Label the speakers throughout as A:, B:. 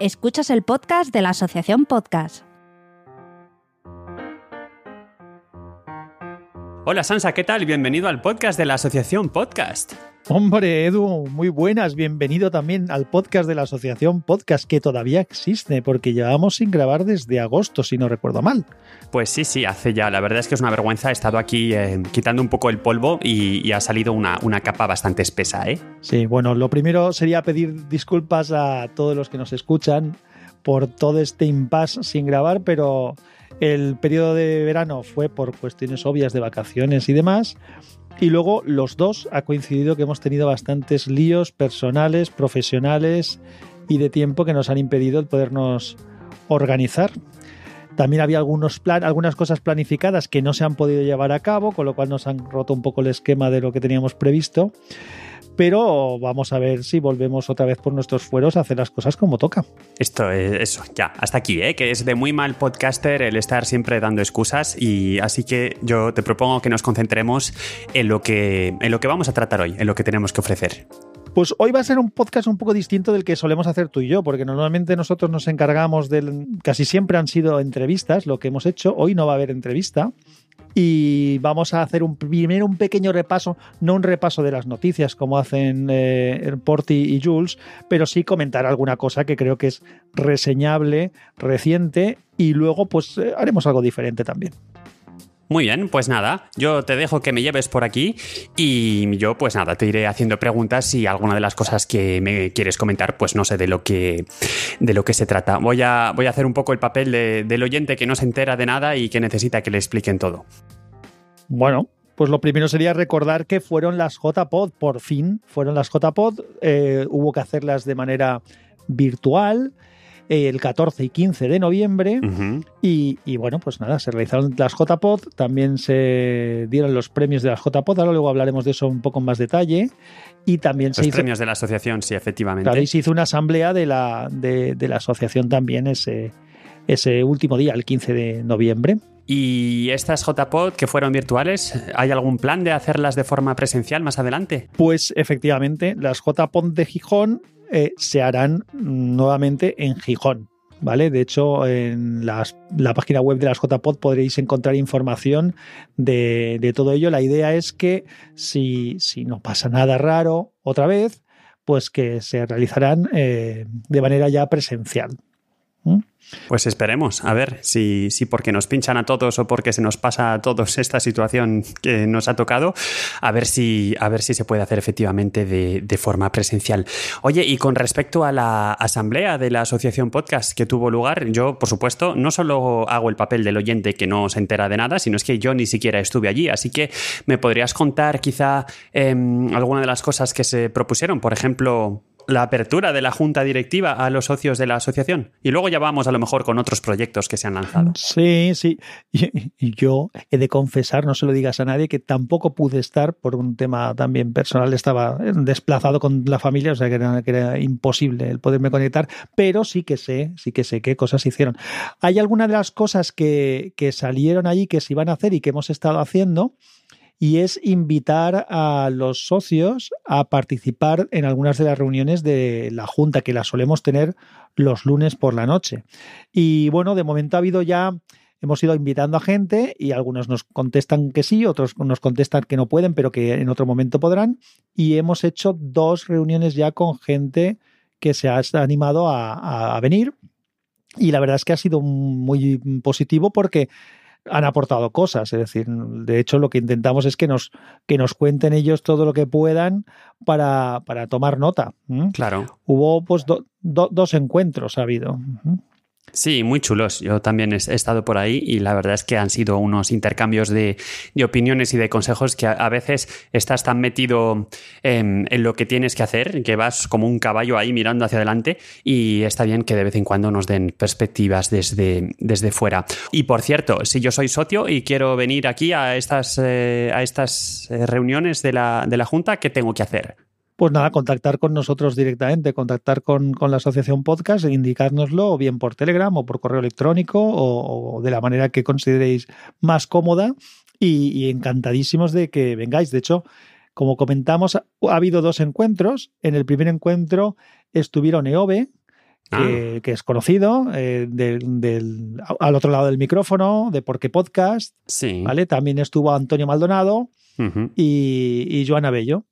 A: Escuchas el podcast de la Asociación Podcast.
B: Hola Sansa, ¿qué tal? Bienvenido al podcast de la Asociación Podcast.
C: Hombre, Edu, muy buenas. Bienvenido también al podcast de la Asociación Podcast, que todavía existe, porque llevamos sin grabar desde agosto, si no recuerdo mal.
B: Pues sí, sí, hace ya. La verdad es que es una vergüenza. He estado aquí eh, quitando un poco el polvo y, ha salido una, una, capa bastante espesa, ¿eh?
C: Sí, bueno, lo primero sería pedir disculpas a todos los que nos escuchan por todo este impasse sin grabar, pero el periodo de verano fue por cuestiones obvias de vacaciones y demás. Y luego los dos ha coincidido que hemos tenido bastantes líos personales, profesionales y de tiempo que nos han impedido el podernos organizar. También había algunos plan, algunas cosas planificadas que no se han podido llevar a cabo, con lo cual nos han roto un poco el esquema de lo que teníamos previsto pero vamos a ver si volvemos otra vez por nuestros fueros a hacer las cosas como toca.
B: Esto es eso, ya, hasta aquí, ¿eh? que es de muy mal podcaster el estar siempre dando excusas y así que yo te propongo que nos concentremos en lo que, en lo que vamos a tratar hoy, en lo que tenemos que ofrecer.
C: Pues hoy va a ser un podcast un poco distinto del que solemos hacer tú y yo, porque normalmente nosotros nos encargamos del... Casi siempre han sido entrevistas, lo que hemos hecho. Hoy no va a haber entrevista y vamos a hacer un primero un pequeño repaso, no un repaso de las noticias como hacen eh, Porti y Jules, pero sí comentar alguna cosa que creo que es reseñable, reciente y luego pues eh, haremos algo diferente también.
B: Muy bien, pues nada, yo te dejo que me lleves por aquí y yo pues nada, te iré haciendo preguntas y alguna de las cosas que me quieres comentar, pues no sé de lo que, de lo que se trata. Voy a, voy a hacer un poco el papel del oyente que no se entera de nada y que necesita que le expliquen todo.
C: Bueno, pues lo primero sería recordar que fueron las JPod, por fin fueron las JPod, eh, hubo que hacerlas de manera virtual el 14 y 15 de noviembre. y, bueno, pues nada, se realizaron las JPod, también se dieron los premios de las JPod, ahora luego hablaremos de eso un poco en más detalle. Y también
B: se premios de la asociación, sí, efectivamente.
C: Claro, y se hizo una asamblea de la, de, la asociación también ese, ese último día, el 15 de noviembre.
B: ¿Y estas JPod que fueron virtuales, hay algún plan de hacerlas de forma presencial más adelante?
C: Pues efectivamente, las JPod de Gijón eh, se harán nuevamente en Gijón. ¿Vale? De hecho, en la página web de las JPod podréis encontrar información de, todo ello. La idea es que si, si, no pasa nada raro otra vez, pues que se realizarán eh, de manera ya presencial.
B: Pues esperemos, a ver si, si porque nos pinchan a todos o porque se nos pasa a todos esta situación que nos ha tocado, a ver si, a ver si se puede hacer efectivamente de, forma presencial. Oye, y con respecto a la asamblea de la Asociación Podcast que tuvo lugar, yo, por supuesto, no solo hago el papel del oyente que no se entera de nada, sino es que yo ni siquiera estuve allí. Así que me podrías contar quizá em, alguna de las cosas que se propusieron, por ejemplo, la apertura de la junta directiva a los socios de la asociación. Y luego ya vamos a lo mejor con otros proyectos que se han lanzado.
C: Sí, sí. Yo he de confesar, no se lo digas a nadie, que tampoco pude estar por un tema también personal. Estaba desplazado con la familia, o sea que era, imposible el poderme conectar, pero sí que sé, sí que sé qué cosas se hicieron. Hay algunas de las cosas que, que salieron allí que se iban a hacer y que hemos estado haciendo y es invitar a los socios a participar en algunas de las reuniones de la Junta, que las solemos tener los lunes por la noche. Y bueno, de momento ha habido ya hemos ido invitando a gente y algunos nos contestan que sí, otros nos contestan que no pueden, pero que en otro momento podrán. Y hemos hecho dos reuniones ya con gente que se ha animado a, a venir. Y la verdad es que ha sido muy positivo porque han aportado cosas. Es decir, de hecho, lo que intentamos es que nos, que nos cuenten ellos todo lo que puedan para, para tomar nota.
B: Claro.
C: Hubo pues dos encuentros ha habido.
B: Sí, muy chulos. Yo también he estado por ahí y la verdad es que han sido unos intercambios de, opiniones y de consejos que a, veces estás tan metido en, lo que tienes que hacer que vas como un caballo ahí mirando hacia adelante y está bien que de vez en cuando nos den perspectivas desde, desde fuera. Y por cierto, si yo soy socio y quiero venir aquí a estas, eh, a estas eh, reuniones de la, de la Junta, ¿qué tengo que hacer?
C: Pues nada, contactar con nosotros directamente, contactar con, la asociación podcast e indicárnoslo o bien por Telegram o por correo electrónico o, de la manera que consideréis más cómoda y, encantadísimos de que vengáis. De hecho, como comentamos, ha habido dos encuentros. En el primer encuentro estuvieron EOBE, que, es conocido, eh, del, al otro lado del micrófono, de Porque Podcast.
B: Sí.
C: ¿vale? También estuvo Antonio Maldonado y, y, Joana Bello.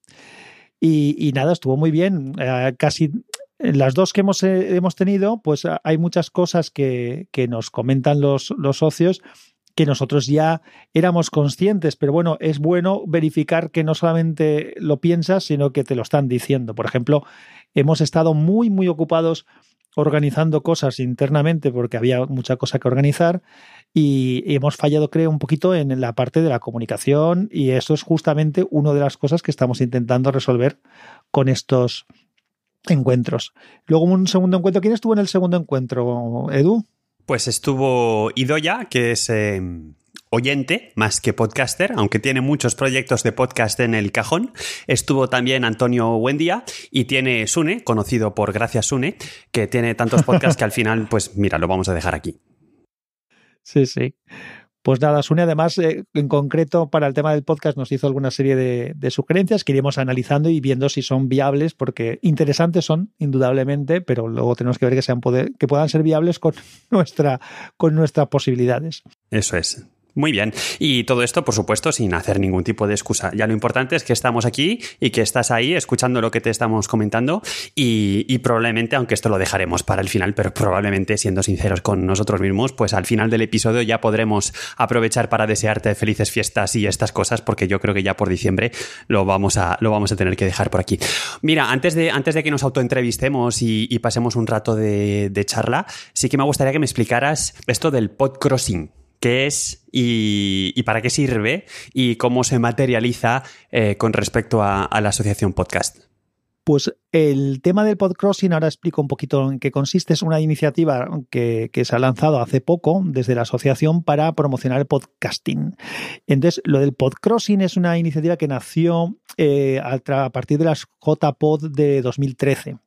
C: Y, nada, estuvo muy bien. Eh, casi las dos que hemos, eh, hemos tenido, pues hay muchas cosas que, que nos comentan los, los socios que nosotros ya éramos conscientes, pero bueno, es bueno verificar que no solamente lo piensas, sino que te lo están diciendo. Por ejemplo, hemos estado muy, muy ocupados organizando cosas internamente porque había mucha cosa que organizar y hemos fallado, creo, un poquito en la parte de la comunicación y eso es justamente una de las cosas que estamos intentando resolver con estos encuentros. Luego un segundo encuentro. ¿Quién estuvo en el segundo encuentro, Edu?
B: Pues estuvo Idoya, que es eh, oyente más que podcaster, aunque tiene muchos proyectos de podcast en el cajón. Estuvo también Antonio Buendía y tiene Sune, conocido por Gracias Sune, que tiene tantos podcasts que al final, pues mira, lo vamos a dejar aquí.
C: Sí, sí. Pues nada, Sune además, eh, en concreto para el tema del podcast, nos hizo alguna serie de, sugerencias que iremos analizando y viendo si son viables, porque interesantes son, indudablemente, pero luego tenemos que ver que, sean poder, que puedan ser viables con, nuestra, con nuestras posibilidades.
B: Eso es. Muy bien. Y todo esto, por supuesto, sin hacer ningún tipo de excusa. Ya lo importante es que estamos aquí y que estás ahí escuchando lo que te estamos comentando y, probablemente, aunque esto lo dejaremos para el final, pero probablemente siendo sinceros con nosotros mismos, pues al final del episodio ya podremos aprovechar para desearte felices fiestas y estas cosas, porque yo creo que ya por diciembre lo vamos a, lo vamos a tener que dejar por aquí. Mira, antes de, antes de que nos autoentrevistemos y, y pasemos un rato de, de charla, sí que me gustaría que me explicaras esto del podcrossing qué es y, para qué sirve y cómo se materializa eh, con respecto a, la asociación podcast.
C: Pues el tema del podcrossing, ahora explico un poquito en qué consiste. Es una iniciativa que, se ha lanzado hace poco desde la asociación para promocionar el podcasting. Entonces, lo del podcrossing es una iniciativa que nació eh, a, partir de las JPod de 2013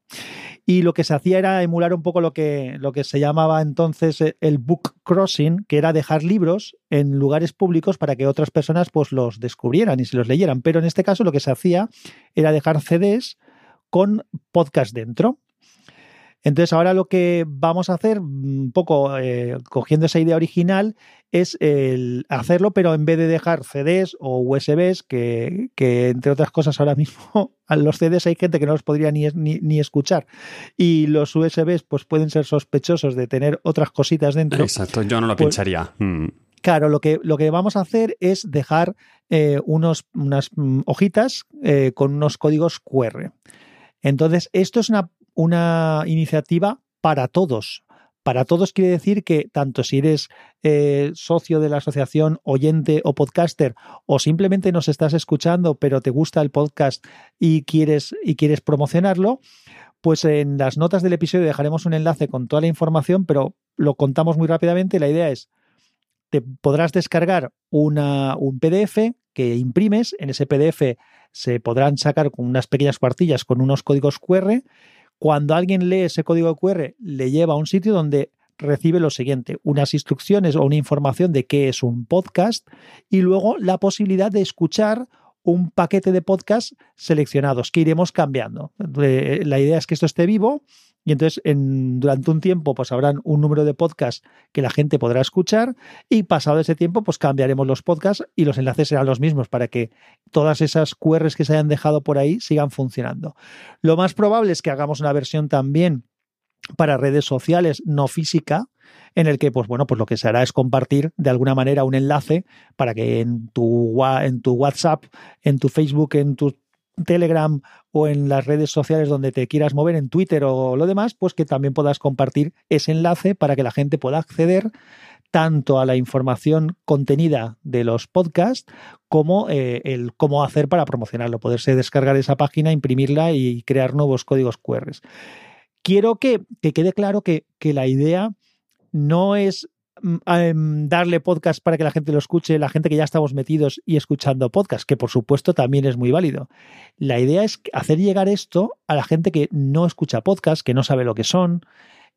C: y lo que se hacía era emular un poco lo que, lo que se llamaba entonces eh, el book crossing, que era dejar libros en lugares públicos para que otras personas pues los descubrieran y se los leyeran. Pero en este caso lo que se hacía era dejar CDs con podcast dentro. Entonces ahora lo que vamos a hacer, un poco eh, cogiendo esa idea original, es el hacerlo, pero en vez de dejar CDs o USBs, que, entre otras cosas ahora mismo a los CDs hay gente que no los podría ni, ni, escuchar y los USBs pues pueden ser sospechosos de tener otras cositas dentro.
B: Exacto, yo no lo pues pensaría. Mm.
C: Claro, lo que, lo que vamos a hacer es dejar eh, unos, unas mm, hojitas eh, con unos códigos QR. Entonces, esto es una una iniciativa para todos. Para todos quiere decir que tanto si eres eh, socio de la asociación, oyente o podcaster, o simplemente nos estás escuchando, pero te gusta el podcast y quieres, y quieres promocionarlo, pues en las notas del episodio dejaremos un enlace con toda la información, pero lo contamos muy rápidamente. La idea es, te podrás descargar una, un PDF que imprimes, en ese PDF se podrán sacar con unas pequeñas cuartillas con unos códigos QR cuando alguien lee ese código QR, le lleva a un sitio donde recibe lo siguiente, unas instrucciones o una información de qué es un podcast y luego la posibilidad de escuchar un paquete de podcast seleccionados que iremos cambiando. Eh, la idea es que esto esté vivo y entonces en, durante un tiempo pues habrán un número de podcasts que la gente podrá escuchar y pasado ese tiempo pues cambiaremos los podcasts y los enlaces serán los mismos para que todas esas QRs que se hayan dejado por ahí sigan funcionando. Lo más probable es que hagamos una versión también para redes sociales no física, en el que, pues bueno, pues lo que se hará es compartir de alguna manera un enlace para que en tu, en tu WhatsApp, en tu Facebook, en tu Telegram o en las redes sociales donde te quieras mover, en Twitter o lo demás, pues que también puedas compartir ese enlace para que la gente pueda acceder tanto a la información contenida de los podcasts como eh, el cómo hacer para promocionarlo, poderse descargar esa página, imprimirla y crear nuevos códigos QR. Quiero que, que quede claro que, que la idea no es darle podcast para que la gente lo escuche, la gente que ya estamos metidos y escuchando podcast, que por supuesto también es muy válido. La idea es hacer llegar esto a la gente que no escucha podcast, que no sabe lo que son,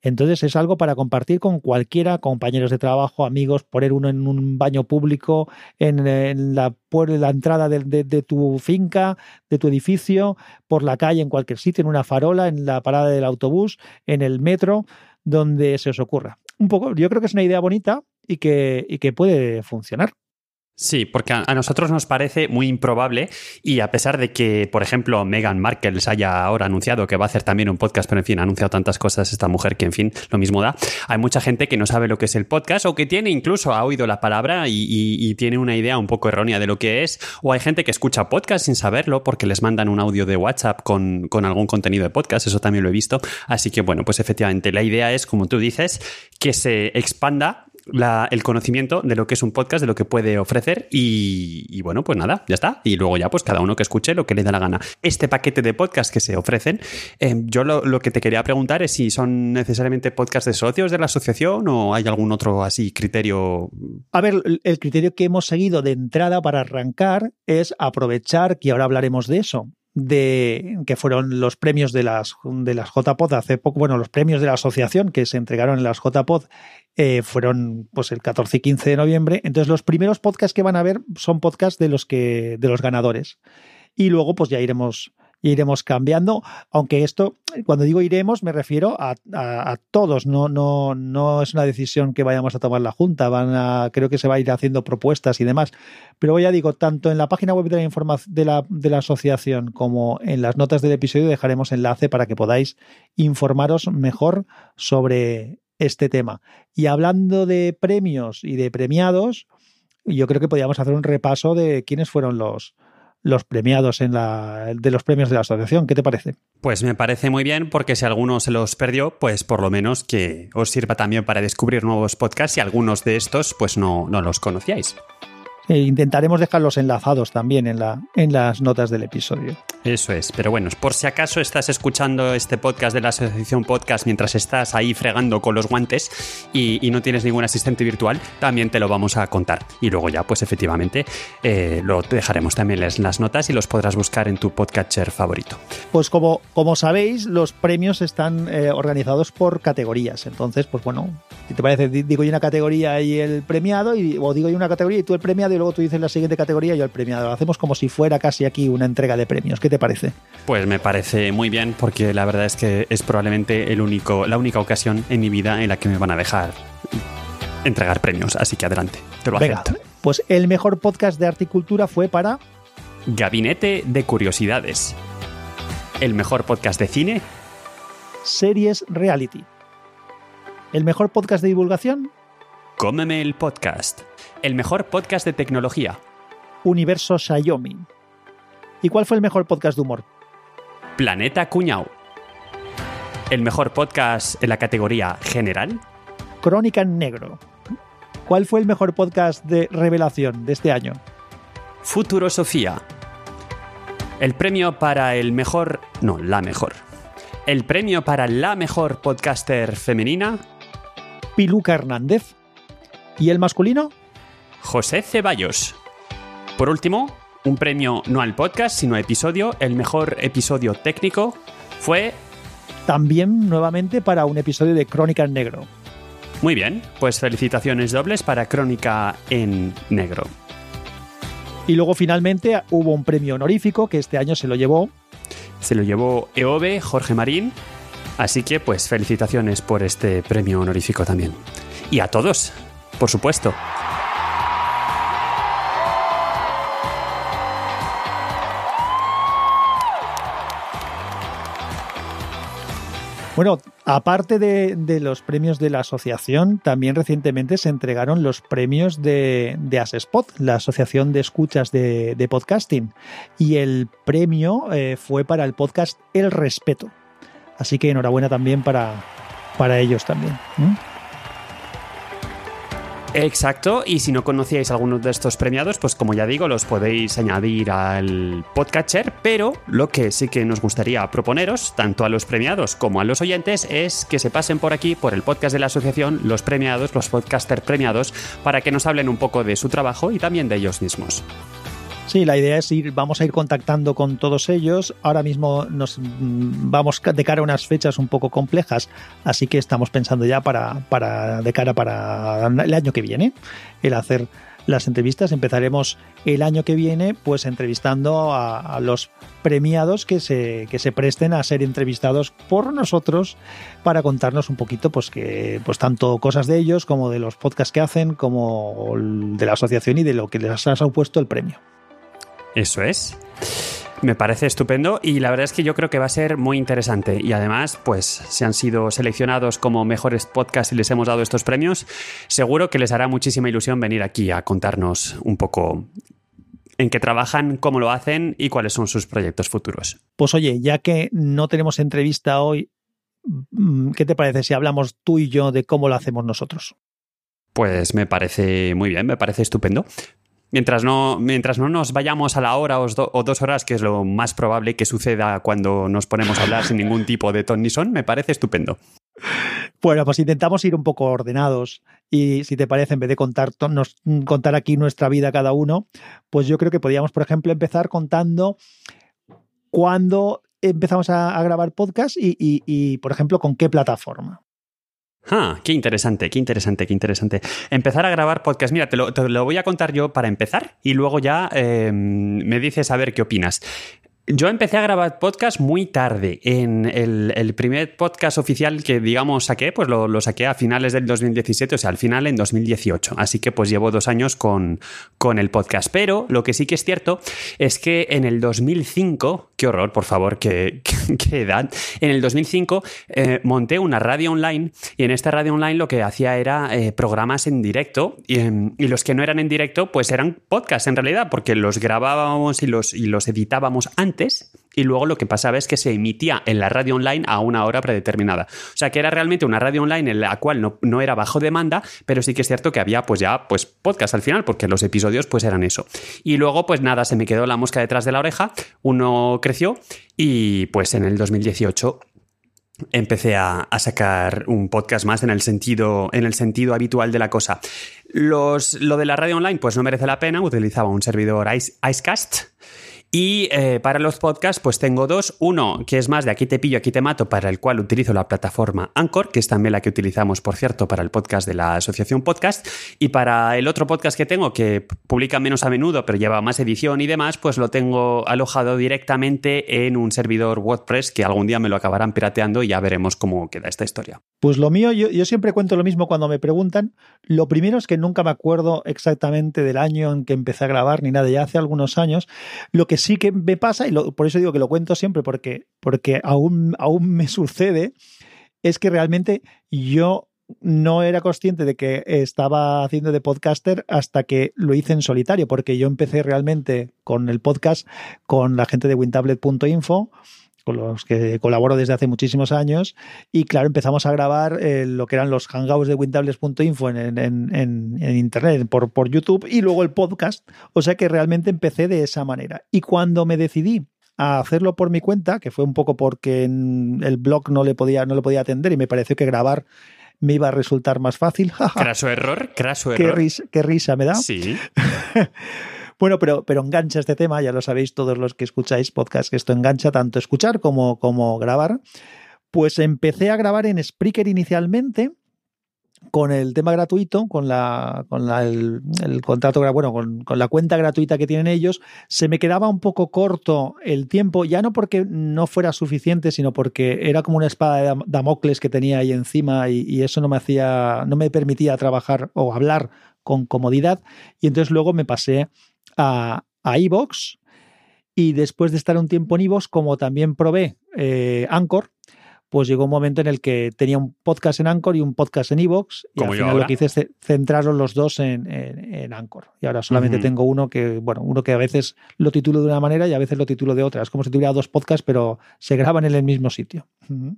C: Entonces es algo para compartir con cualquiera, compañeros de trabajo, amigos, poner uno en un baño público, en, la, la, entrada de, de, tu finca, de tu edificio, por la calle, en cualquier sitio, en una farola, en la parada del autobús, en el metro, donde se os ocurra. Un poco, yo creo que es una idea bonita y que, y que puede funcionar.
B: Sí, porque a nosotros nos parece muy improbable y a pesar de que, por ejemplo, Meghan Markle se haya ahora anunciado que va a hacer también un podcast, pero en fin, ha anunciado tantas cosas esta mujer que, en fin, lo mismo da. Hay mucha gente que no sabe lo que es el podcast o que tiene incluso, ha oído la palabra y, tiene una idea un poco errónea de lo que es. O hay gente que escucha podcast sin saberlo porque les mandan un audio de WhatsApp con, con algún contenido de podcast, eso también lo he visto. Así que, bueno, pues efectivamente, la idea es, como tú dices, que se expanda el conocimiento de lo que es un podcast, de lo que puede ofrecer y, bueno, pues nada, ya está. Y luego ya pues cada uno que escuche lo que le da la gana. Este paquete de podcast que se ofrecen, em, yo lo, que te quería preguntar es si son necesariamente podcasts de socios de la asociación o hay algún otro así criterio.
C: A ver, el criterio que hemos seguido de entrada para arrancar es aprovechar, que ahora hablaremos de eso, de que fueron los premios de las, de las JPod hace poco, bueno, los premios de la asociación que se entregaron en las JPod eh, fueron pues el 14 y 15 de noviembre. Entonces los primeros podcasts que van a ver son podcasts de los que de los ganadores. Y luego pues ya iremos iremos cambiando, aunque esto, cuando digo iremos, me refiero a, todos, no, no, no es una decisión que vayamos a tomar la Junta, van a, creo que se va a ir haciendo propuestas y demás. Pero ya digo, tanto en la página web de la, información de la, de la asociación como en las notas del episodio dejaremos enlace para que podáis informaros mejor sobre este tema. Y hablando de premios y de premiados, yo creo que podríamos hacer un repaso de quiénes fueron los, los premiados en la, de los premios de la asociación. ¿Qué te parece?
B: Pues me parece muy bien porque si alguno se los perdió, pues por lo menos que os sirva también para descubrir nuevos podcasts y algunos de estos pues no, no los conocíais.
C: E intentaremos dejarlos enlazados también en, la, en las notas del episodio.
B: Eso es, pero bueno, por si acaso estás escuchando este podcast de la Asociación Podcast mientras estás ahí fregando con los guantes y, no tienes ningún asistente virtual, también te lo vamos a contar. Y luego ya, pues efectivamente, eh, lo dejaremos también en las notas y los podrás buscar en tu podcatcher favorito.
C: Pues como, como sabéis, los premios están eh, organizados por categorías. Entonces, pues bueno, si te parece, digo yo una categoría y el premiado, y, o digo yo una categoría y tú el premiado, y luego tú dices la siguiente categoría y yo el premiado. Lo hacemos como si fuera casi aquí una entrega de premios. ¿Qué te parece?
B: Pues me parece muy bien porque la verdad es que es probablemente el único, la única ocasión en mi vida en la que me van a dejar entregar premios. Así que adelante, te lo Venga,
C: Pues el mejor podcast de articultura fue para...
B: Gabinete de Curiosidades. El mejor podcast de cine.
C: Series Reality. El mejor podcast de divulgación.
B: Cómeme el podcast. El mejor podcast de tecnología.
C: Universo Xiaomi. ¿Y cuál fue el mejor podcast de humor?
B: Planeta Cuñao. ¿El mejor podcast en la categoría general?
C: Crónica en Negro. ¿Cuál fue el mejor podcast de revelación de este año?
B: Futuro Sofía. El premio para el mejor... No, la mejor. El premio para la mejor podcaster femenina.
C: Piluca Hernández. ¿Y el masculino?
B: José Ceballos. Por último, un premio no al podcast, sino a episodio. El mejor episodio técnico fue...
C: También nuevamente para un episodio de Crónica en Negro.
B: Muy bien, pues felicitaciones dobles para Crónica en Negro.
C: Y luego finalmente hubo un premio honorífico que este año se lo llevó.
B: Se lo llevó EOBE, Jorge Marín. Así que pues felicitaciones por este premio honorífico también. Y a todos, por supuesto.
C: Bueno, aparte de, los premios de la asociación, también recientemente se entregaron los premios de, de Asespot, la asociación de escuchas de, podcasting. Y el premio eh, fue para el podcast El Respeto. Así que enhorabuena también para, para ellos también.
B: Exacto, y si no conocíais algunos de estos premiados, pues como ya digo, los podéis añadir al podcatcher, pero lo que sí que nos gustaría proponeros, tanto a los premiados como a los oyentes, es que se pasen por aquí, por el podcast de la asociación, los premiados, los podcasters premiados, para que nos hablen un poco de su trabajo y también de ellos mismos.
C: Sí, la idea es ir, vamos a ir contactando con todos ellos. Ahora mismo nos mm, vamos de cara a unas fechas un poco complejas, así que estamos pensando ya para, para de cara para el año que viene, el hacer las entrevistas. Empezaremos el año que viene, pues entrevistando a, los premiados que se, que se presten a ser entrevistados por nosotros para contarnos un poquito, pues que, pues tanto cosas de ellos como de los podcasts que hacen, como de la asociación y de lo que les ha supuesto el premio.
B: Eso es. Me parece estupendo y la verdad es que yo creo que va a ser muy interesante. Y además, pues si han sido seleccionados como mejores podcasts y les hemos dado estos premios, seguro que les hará muchísima ilusión venir aquí a contarnos un poco en qué trabajan, cómo lo hacen y cuáles son sus proyectos futuros.
C: Pues oye, ya que no tenemos entrevista hoy, mm, ¿qué te parece si hablamos tú y yo de cómo lo hacemos nosotros?
B: Pues me parece muy bien, me parece estupendo. Mientras no, mientras no nos vayamos a la hora o, dos horas, que es lo más probable que suceda cuando nos ponemos a hablar sin ningún tipo de ton ni son, me parece estupendo.
C: Bueno, pues intentamos ir un poco ordenados y si te parece, en vez de contar, contar aquí nuestra vida cada uno, pues yo creo que podríamos, por ejemplo, empezar contando cuándo empezamos a, grabar podcast y, por ejemplo, con qué plataforma.
B: Ah, qué interesante, qué interesante, qué interesante. Empezar a grabar podcast. Mira, te lo, voy a contar yo para empezar y luego ya eh, me dices a ver qué opinas. Yo empecé a grabar podcast muy tarde. En el, primer podcast oficial que, digamos, saqué, pues lo, saqué a finales del 2017, o sea, al final en 2018. Así que pues llevo dos años con, con el podcast. Pero lo que sí que es cierto es que en el 2005, qué horror, por favor, qué, qué, edad, en el 2005 eh, monté una radio online y en esta radio online lo que hacía era eh, programas en directo y, em, y, los que no eran en directo pues eran podcasts en realidad porque los grabábamos y los, y los editábamos antes y luego lo que pasaba es que se emitía en la radio online a una hora predeterminada. O sea que era realmente una radio online en la cual no, era bajo demanda, pero sí que es cierto que había pues ya pues podcast al final, porque los episodios pues eran eso. Y luego pues nada, se me quedó la mosca detrás de la oreja, uno creció y pues en el 2018 empecé a, sacar un podcast más en el sentido, en el sentido habitual de la cosa. Los, lo de la radio online, pues no merece la pena. Utilizaba un servidor Icecast y eh, para los podcasts, pues tengo dos. Uno que es más de aquí te pillo, aquí te mato, para el cual utilizo la plataforma Anchor, que es también la que utilizamos, por cierto, para el podcast de la Asociación Podcast. Y para el otro podcast que tengo, que publica menos a menudo, pero lleva más edición y demás, pues lo tengo alojado directamente en un servidor WordPress que algún día me lo acabarán pirateando y ya veremos cómo queda esta historia.
C: Pues lo mío, yo, yo siempre cuento lo mismo cuando me preguntan. Lo primero es que nunca me acuerdo exactamente del año en que empecé a grabar ni nada, ya hace algunos años. Lo que sí que me pasa, y por eso digo que lo cuento siempre, porque, porque aún, aún me sucede, es que realmente yo no era consciente de que estaba haciendo de podcaster hasta que lo hice en solitario, porque yo empecé realmente con el podcast con la gente de wintablet.info con los que colaboro desde hace muchísimos años. Y claro, empezamos a grabar eh, lo que eran los hangouts de wintables.info en, en, en, internet, por, por YouTube, y luego el podcast. O sea que realmente empecé de esa manera. Y cuando me decidí a hacerlo por mi cuenta, que fue un poco porque el blog no le podía, no le podía atender y me pareció que grabar me iba a resultar más fácil.
B: craso error, craso
C: error. Qué risa, qué risa me da.
B: Sí.
C: Bueno, pero, pero engancha este tema, ya lo sabéis todos los que escucháis podcast, que esto engancha tanto escuchar como, como grabar. Pues empecé a grabar en Spreaker inicialmente con el tema gratuito, con la, con el, contrato, bueno, con, con, la cuenta gratuita que tienen ellos, se me quedaba un poco corto el tiempo, ya no porque no fuera suficiente, sino porque era como una espada de Damocles que tenía ahí encima y, y eso no me hacía, no me permitía trabajar o hablar con comodidad. Y entonces luego me pasé a, a iVox y después de estar un tiempo en iVox, como también probé eh, Anchor, pues llegó un momento en el que tenía un podcast en Anchor y un podcast en Evox. Y al final lo que hice es centraron los dos en, en, Anchor. Y ahora solamente tengo uno que, bueno, uno que a veces lo titulo de una manera y a veces lo titulo de otra. Es como si tuviera dos podcasts, pero se graban en el mismo sitio.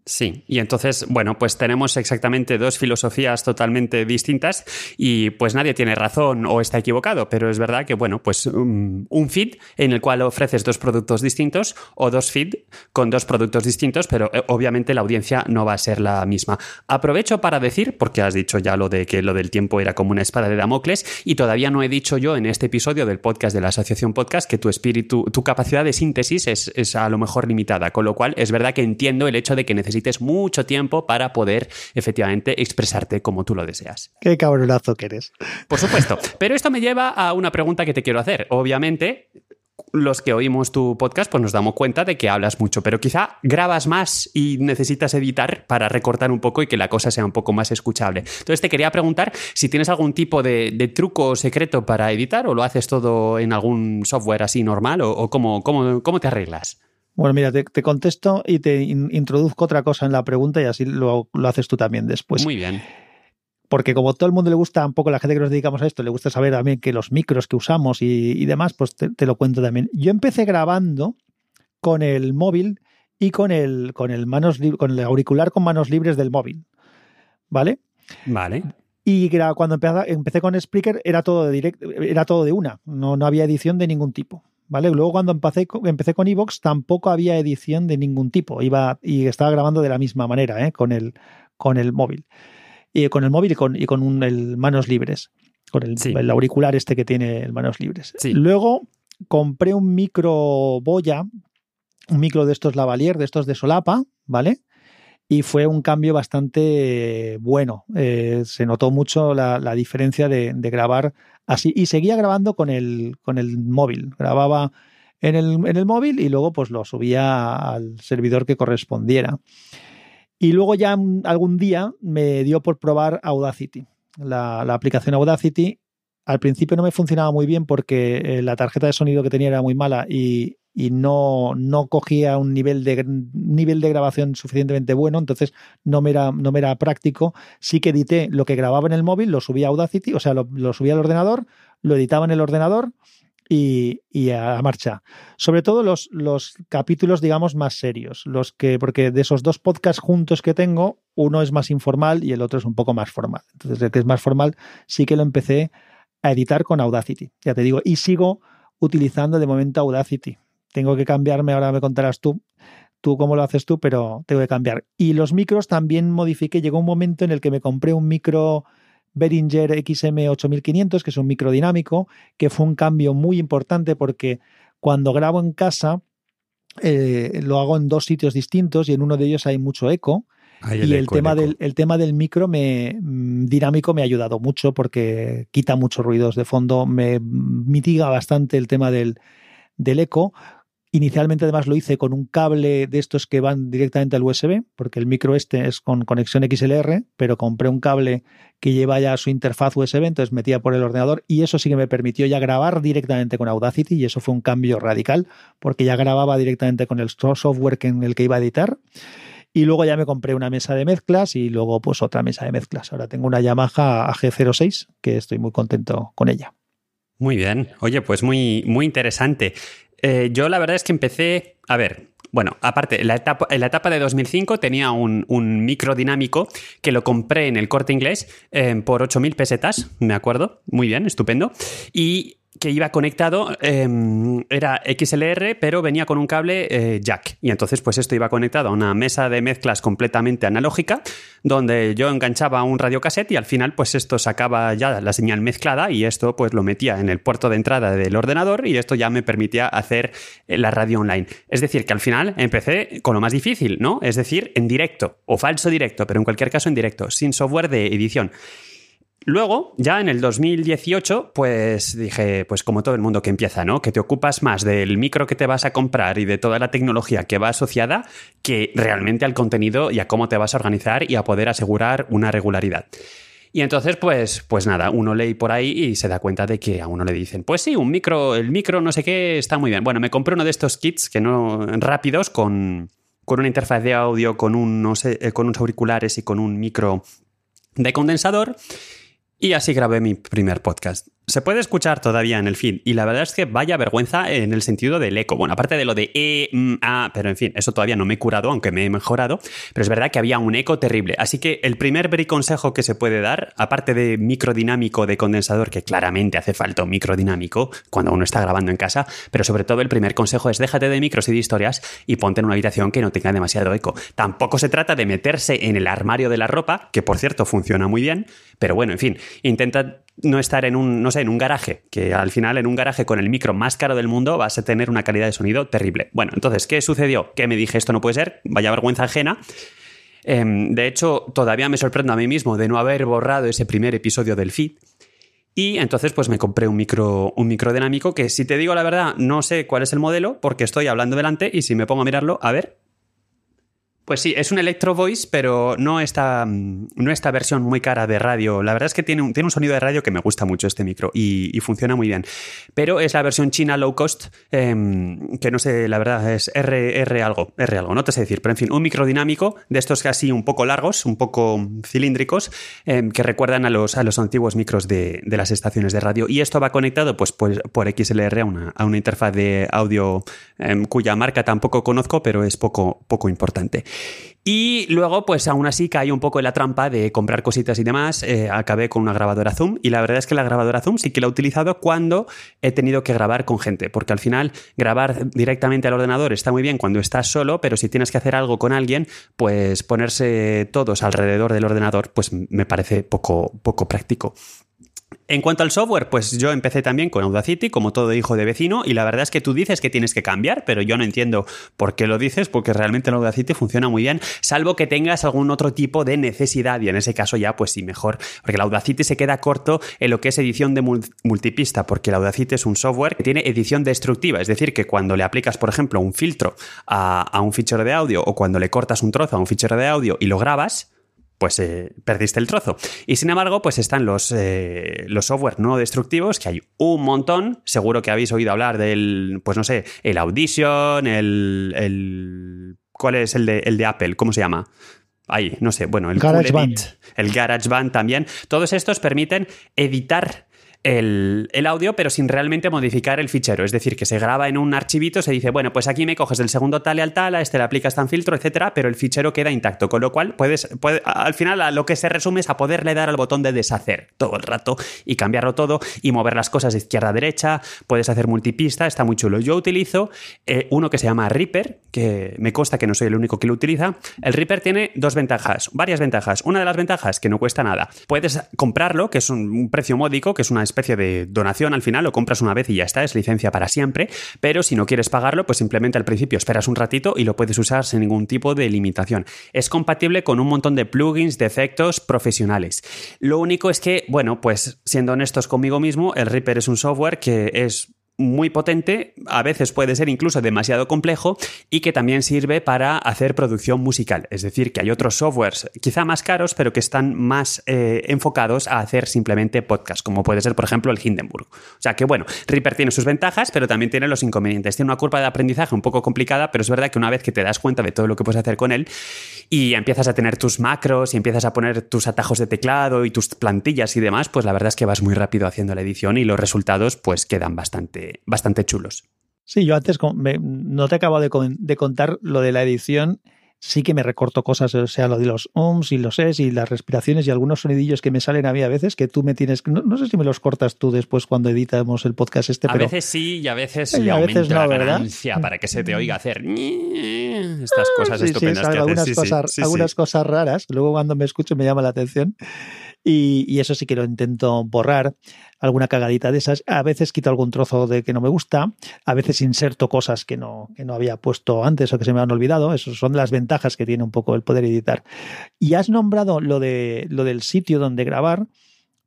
B: Sí, y entonces, bueno, pues tenemos exactamente dos filosofías totalmente distintas y pues nadie tiene razón o está equivocado, pero es verdad que, bueno, pues um, un feed en el cual ofreces dos productos distintos o dos feed con dos productos distintos, pero eh, obviamente la audiencia no va a ser la misma. Aprovecho para decir, porque has dicho ya lo de que lo del tiempo era como una espada de Damocles, y todavía no he dicho yo en este episodio del podcast de la Asociación Podcast que tu espíritu, tu capacidad de síntesis es, es a lo mejor limitada, con lo cual es verdad que entiendo el hecho de que necesites mucho tiempo para poder efectivamente expresarte como tú lo deseas.
C: Qué cabronazo que eres.
B: Por supuesto. Pero esto me lleva a una pregunta que te quiero hacer. Obviamente, los que oímos tu podcast, pues nos damos cuenta de que hablas mucho, pero quizá grabas más y necesitas editar para recortar un poco y que la cosa sea un poco más escuchable. Entonces te quería preguntar si tienes algún tipo de, truco secreto para editar o lo haces todo en algún software así normal o, cómo, cómo, te arreglas.
C: Bueno, mira, te, contesto y te introduzco otra cosa en la pregunta y así lo, lo haces tú también después.
B: Muy bien
C: porque como todo el mundo le gusta, un poco la gente que nos dedicamos a esto, le gusta saber también que los micros que usamos y, demás, pues te, lo cuento también. Yo empecé grabando con el móvil y con el, con el, manos, con el auricular con manos libres del móvil. ¿Vale?
B: Vale.
C: Y cuando empecé, empecé con Spreaker era todo de directo, era todo de una, no, no había edición de ningún tipo. ¿Vale? Luego cuando empecé, empecé con Evox tampoco había edición de ningún tipo. Iba y estaba grabando de la misma manera, ¿eh? con, el, con el móvil y con el móvil y con, y con el manos libres, con el, auricular este que tiene el manos libres. Luego compré un micro boya, un micro de estos lavalier, de estos de solapa, ¿vale? Y fue un cambio bastante bueno. Eh, se notó mucho la, diferencia de, grabar así. Y seguía grabando con el, con el móvil. Grababa en el, en el móvil y luego pues lo subía al servidor que correspondiera. Y luego ya algún día me dio por probar Audacity, la, aplicación Audacity. Al principio no me funcionaba muy bien porque eh, la tarjeta de sonido que tenía era muy mala y, no, no, cogía un nivel de, nivel de grabación suficientemente bueno, entonces no me, era, no era práctico. Sí que edité lo que grababa en el móvil, lo subía a Audacity, o sea, lo, lo subía al ordenador, lo editaba en el ordenador y, a marcha. Sobre todo los, los, capítulos, digamos, más serios. Los que, porque de esos dos podcasts juntos que tengo, uno es más informal y el otro es un poco más formal. Entonces, el que es más formal sí que lo empecé a editar con Audacity. Ya te digo, y sigo utilizando de momento Audacity. Tengo que cambiarme, ahora me contarás tú, tú cómo lo haces tú, pero tengo que cambiar. Y los micros también modifiqué. Llegó un momento en el que me compré un micro Behringer XM8500, que es un microdinámico, que fue un cambio muy importante porque cuando grabo en casa eh, lo hago en dos sitios distintos y en uno de ellos hay mucho eco. y el, tema del, el tema del micro me, mm, dinámico me ha ayudado mucho porque quita muchos ruidos de fondo, me mitiga bastante el tema del, del eco. Inicialmente además lo hice con un cable de estos que van directamente al USB, porque el micro este es con conexión XLR, pero compré un cable que lleva ya su interfaz USB, entonces metía por el ordenador y eso sí que me permitió ya grabar directamente con Audacity y eso fue un cambio radical, porque ya grababa directamente con el software en el que iba a editar. Y luego ya me compré una mesa de mezclas y luego pues otra mesa de mezclas. Ahora tengo una Yamaha AG06 que estoy muy contento con ella.
B: Muy bien. Oye, pues muy, muy interesante. Eh, yo la verdad es que empecé, a ver, bueno, aparte, en la etapa, en la etapa de 2005 tenía un, un, micro dinámico que lo compré en el corte inglés eh, por 8.000 pesetas, me acuerdo, muy bien, estupendo. Y que iba conectado, em, era XLR, pero venía con un cable eh, jack. Y entonces, pues esto iba conectado a una mesa de mezclas completamente analógica, donde yo enganchaba un radiocassette y al final, pues esto sacaba ya la señal mezclada y esto, pues lo metía en el puerto de entrada del ordenador y esto ya me permitía hacer eh, la radio online. Es decir, que al final empecé con lo más difícil, ¿no? Es decir, en directo o falso directo, pero en cualquier caso en directo, sin software de edición. Luego, ya en el 2018, pues dije, pues como todo el mundo que empieza, ¿no? Que te ocupas más del micro que te vas a comprar y de toda la tecnología que va asociada que realmente al contenido y a cómo te vas a organizar y a poder asegurar una regularidad. Y entonces, pues, pues nada, uno lee por ahí y se da cuenta de que a uno le dicen, pues sí, un micro, el micro no sé qué está muy bien. Bueno, me compré uno de estos kits que no rápidos con, con una interfaz de audio, con, un, no sé, eh, con unos auriculares y con un micro de condensador. Y así grabé mi primer podcast. Se puede escuchar todavía en el feed y la verdad es que vaya vergüenza en el sentido del eco. Bueno, aparte de lo de E, M, A, pero en fin, eso todavía no me he curado, aunque me he mejorado, pero es verdad que había un eco terrible. Así que el primer consejo que se puede dar, aparte de microdinámico de condensador, que claramente hace falta un microdinámico cuando uno está grabando en casa, pero sobre todo el primer consejo es déjate de micros y de historias y ponte en una habitación que no tenga demasiado eco. Tampoco se trata de meterse en el armario de la ropa, que por cierto funciona muy bien, pero bueno, en fin, intenta no estar en un, no sé, en un garaje, que al final en un garaje con el micro más caro del mundo vas a tener una calidad de sonido terrible. Bueno, entonces, ¿qué sucedió? Que me dije, esto no puede ser, vaya vergüenza ajena. Em, de hecho, todavía me sorprendo a mí mismo de no haber borrado ese primer episodio del feed. Y entonces pues me compré un micro, un micro dinámico que si te digo la verdad no sé cuál es el modelo porque estoy hablando delante y si me pongo a mirarlo, a ver, pues sí, es un Electro Voice, pero no esta, no esta versión muy cara de radio. La verdad es que tiene un, tiene un sonido de radio que me gusta mucho este micro y, funciona muy bien. Pero es la versión china low cost, em, que no sé, la verdad es R, R algo, R algo, no te sé decir. Pero en fin, un micro dinámico de estos casi un poco largos, un poco cilíndricos, em, que recuerdan a los, a los antiguos micros de, las estaciones de radio. Y esto va conectado pues, por, por XLR a una, a una interfaz de audio em, cuya marca tampoco conozco, pero es poco, poco importante. Y luego, pues aún así caí un poco en la trampa de comprar cositas y demás. Eh, acabé con una grabadora Zoom y la verdad es que la grabadora Zoom sí que la he utilizado cuando he tenido que grabar con gente, porque al final grabar directamente al ordenador está muy bien cuando estás solo, pero si tienes que hacer algo con alguien, pues ponerse todos alrededor del ordenador, pues me parece poco, poco práctico. En cuanto al software, pues yo empecé también con Audacity, como todo hijo de vecino, y la verdad es que tú dices que tienes que cambiar, pero yo no entiendo por qué lo dices, porque realmente el Audacity funciona muy bien, salvo que tengas algún otro tipo de necesidad, y en ese caso ya, pues sí, mejor, porque el Audacity se queda corto en lo que es edición de multipista, porque el Audacity es un software que tiene edición destructiva, es decir, que cuando le aplicas, por ejemplo, un filtro a, a un fichero de audio o cuando le cortas un trozo a un fichero de audio y lo grabas, pues eh, perdiste el trozo. Y sin embargo, pues están los, eh, los software no destructivos, que hay un montón. Seguro que habéis oído hablar del, pues no sé, el Audition, el... el ¿Cuál es el de, el de Apple? ¿Cómo se llama? Ahí, no sé, bueno, el
C: GarageBand.
B: el GarageBand también. Todos estos permiten editar el, audio, pero sin realmente modificar el fichero. Es decir, que se graba en un archivito, se dice, bueno, pues aquí me coges el segundo tal al tal, a este le aplicas tan filtro, etcétera, pero el fichero queda intacto. Con lo cual, puedes, al final, a lo que se resume es a poderle dar al botón de deshacer todo el rato y cambiarlo todo y mover las cosas de izquierda a derecha. Puedes hacer multipista, está muy chulo. Yo utilizo eh, uno que se llama Reaper, que me consta que no soy el único que lo utiliza. El Reaper tiene dos ventajas, varias ventajas. Una de las ventajas que no cuesta nada. Puedes comprarlo, que es un, precio módico, que es una especie de donación al final, lo compras una vez y ya está, es licencia para siempre, pero si no quieres pagarlo, pues simplemente al principio esperas un ratito y lo puedes usar sin ningún tipo de limitación. Es compatible con un montón de plugins, de efectos profesionales. Lo único es que, bueno, pues siendo honestos conmigo mismo, el Reaper es un software que es muy potente, a veces puede ser incluso demasiado complejo y que también sirve para hacer producción musical. Es decir, que hay otros softwares quizá más caros, pero que están más eh, enfocados a hacer simplemente podcast, como puede ser, por ejemplo, el Hindenburg. O sea que, bueno, Reaper tiene sus ventajas, pero también tiene los inconvenientes. Tiene una curva de aprendizaje un poco complicada, pero es verdad que una vez que te das cuenta de todo lo que puedes hacer con él y empiezas a tener tus macros y empiezas a poner tus atajos de teclado y tus plantillas y demás, pues la verdad es que vas muy rápido haciendo la edición y los resultados pues quedan bastante bastante, chulos.
C: Sí, yo antes no te acabo de, de, contar lo de la edición. Sí que me recorto cosas, o sea, lo de los ums y los es y las respiraciones y algunos sonidillos que me salen a mí a veces que tú me tienes. No, sé si me los cortas tú después cuando editamos el podcast este,
B: a veces sí y a veces, y a veces no, la ganancia para que se te oiga hacer estas cosas estupendas que
C: algunas, cosas, algunas cosas raras. Luego cuando me escucho me llama la atención. Y, y, eso sí que lo intento borrar alguna cagadita de esas. A veces quito algún trozo de que no me gusta, a veces inserto cosas que no, que no había puesto antes o que se me han olvidado. Esas son las ventajas que tiene un poco el poder editar. Y has nombrado lo, de, lo del sitio donde grabar.